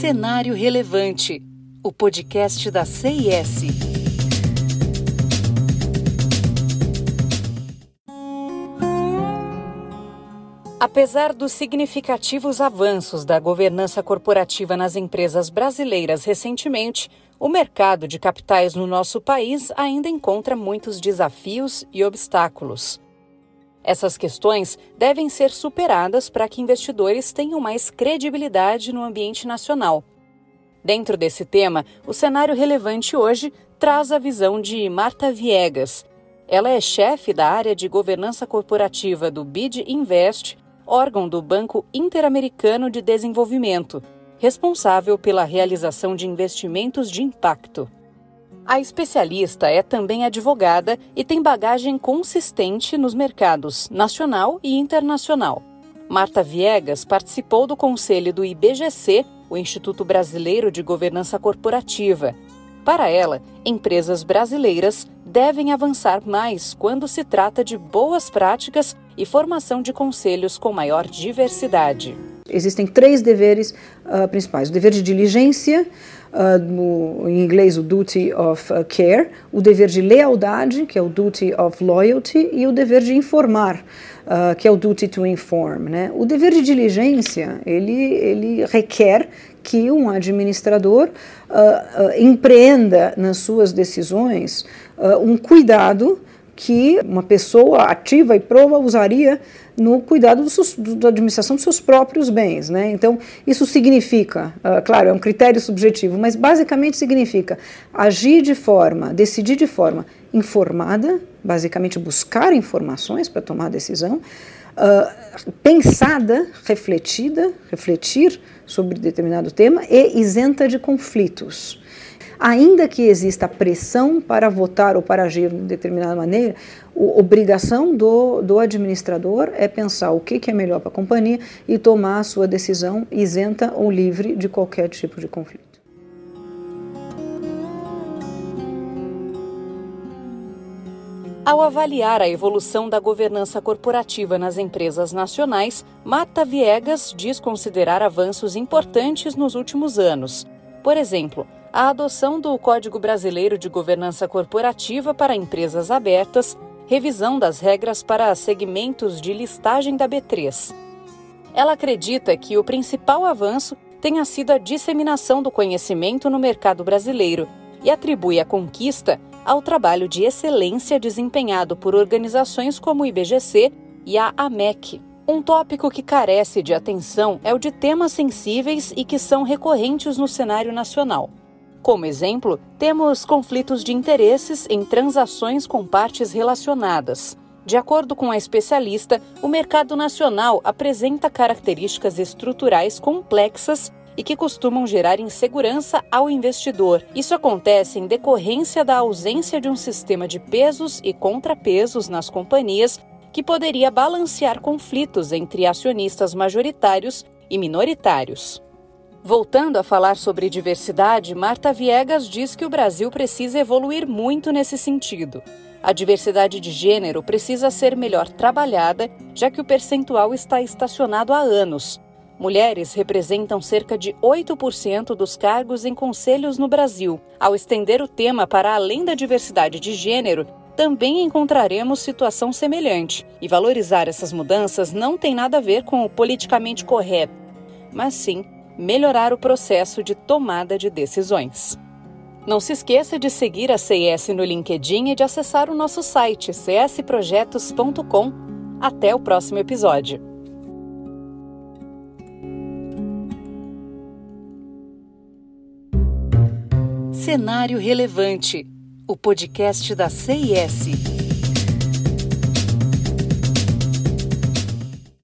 Cenário Relevante, o podcast da CIS. Apesar dos significativos avanços da governança corporativa nas empresas brasileiras recentemente, o mercado de capitais no nosso país ainda encontra muitos desafios e obstáculos. Essas questões devem ser superadas para que investidores tenham mais credibilidade no ambiente nacional. Dentro desse tema, o cenário relevante hoje traz a visão de Marta Viegas. Ela é chefe da área de governança corporativa do BID Invest, órgão do Banco Interamericano de Desenvolvimento, responsável pela realização de investimentos de impacto. A especialista é também advogada e tem bagagem consistente nos mercados nacional e internacional. Marta Viegas participou do conselho do IBGC, o Instituto Brasileiro de Governança Corporativa. Para ela, empresas brasileiras devem avançar mais quando se trata de boas práticas e formação de conselhos com maior diversidade. Existem três deveres uh, principais: o dever de diligência, uh, no, em inglês o duty of uh, care, o dever de lealdade, que é o duty of loyalty, e o dever de informar, que é o duty to inform. Né? O dever de diligência, ele, ele requer que um administrador empreenda nas suas decisões um cuidado que uma pessoa ativa e prova usaria no cuidado do do, da administração dos seus próprios bens. Né? Então, isso significa, uh, claro, é um critério subjetivo, mas basicamente significa agir de forma, decidir de forma informada, basicamente buscar informações para tomar decisão, uh, pensada, refletida, refletir sobre determinado tema e isenta de conflitos ainda que exista pressão para votar ou para agir de determinada maneira, a obrigação do, do administrador é pensar o que, que é melhor para a companhia e tomar a sua decisão isenta ou livre de qualquer tipo de conflito. Ao avaliar a evolução da governança corporativa nas empresas nacionais, Mata Viegas diz considerar avanços importantes nos últimos anos. Por exemplo, a adoção do Código Brasileiro de Governança Corporativa para empresas abertas, revisão das regras para segmentos de listagem da B3. Ela acredita que o principal avanço tenha sido a disseminação do conhecimento no mercado brasileiro e atribui a conquista ao trabalho de excelência desempenhado por organizações como o IBGC e a AMEC. Um tópico que carece de atenção é o de temas sensíveis e que são recorrentes no cenário nacional. Como exemplo, temos conflitos de interesses em transações com partes relacionadas. De acordo com a especialista, o mercado nacional apresenta características estruturais complexas e que costumam gerar insegurança ao investidor. Isso acontece em decorrência da ausência de um sistema de pesos e contrapesos nas companhias que poderia balancear conflitos entre acionistas majoritários e minoritários. Voltando a falar sobre diversidade, Marta Viegas diz que o Brasil precisa evoluir muito nesse sentido. A diversidade de gênero precisa ser melhor trabalhada, já que o percentual está estacionado há anos. Mulheres representam cerca de 8% dos cargos em conselhos no Brasil. Ao estender o tema para além da diversidade de gênero, também encontraremos situação semelhante. E valorizar essas mudanças não tem nada a ver com o politicamente correto, mas sim melhorar o processo de tomada de decisões. Não se esqueça de seguir a CS no LinkedIn e de acessar o nosso site csprojetos.com. Até o próximo episódio. Cenário Relevante, o podcast da CIS.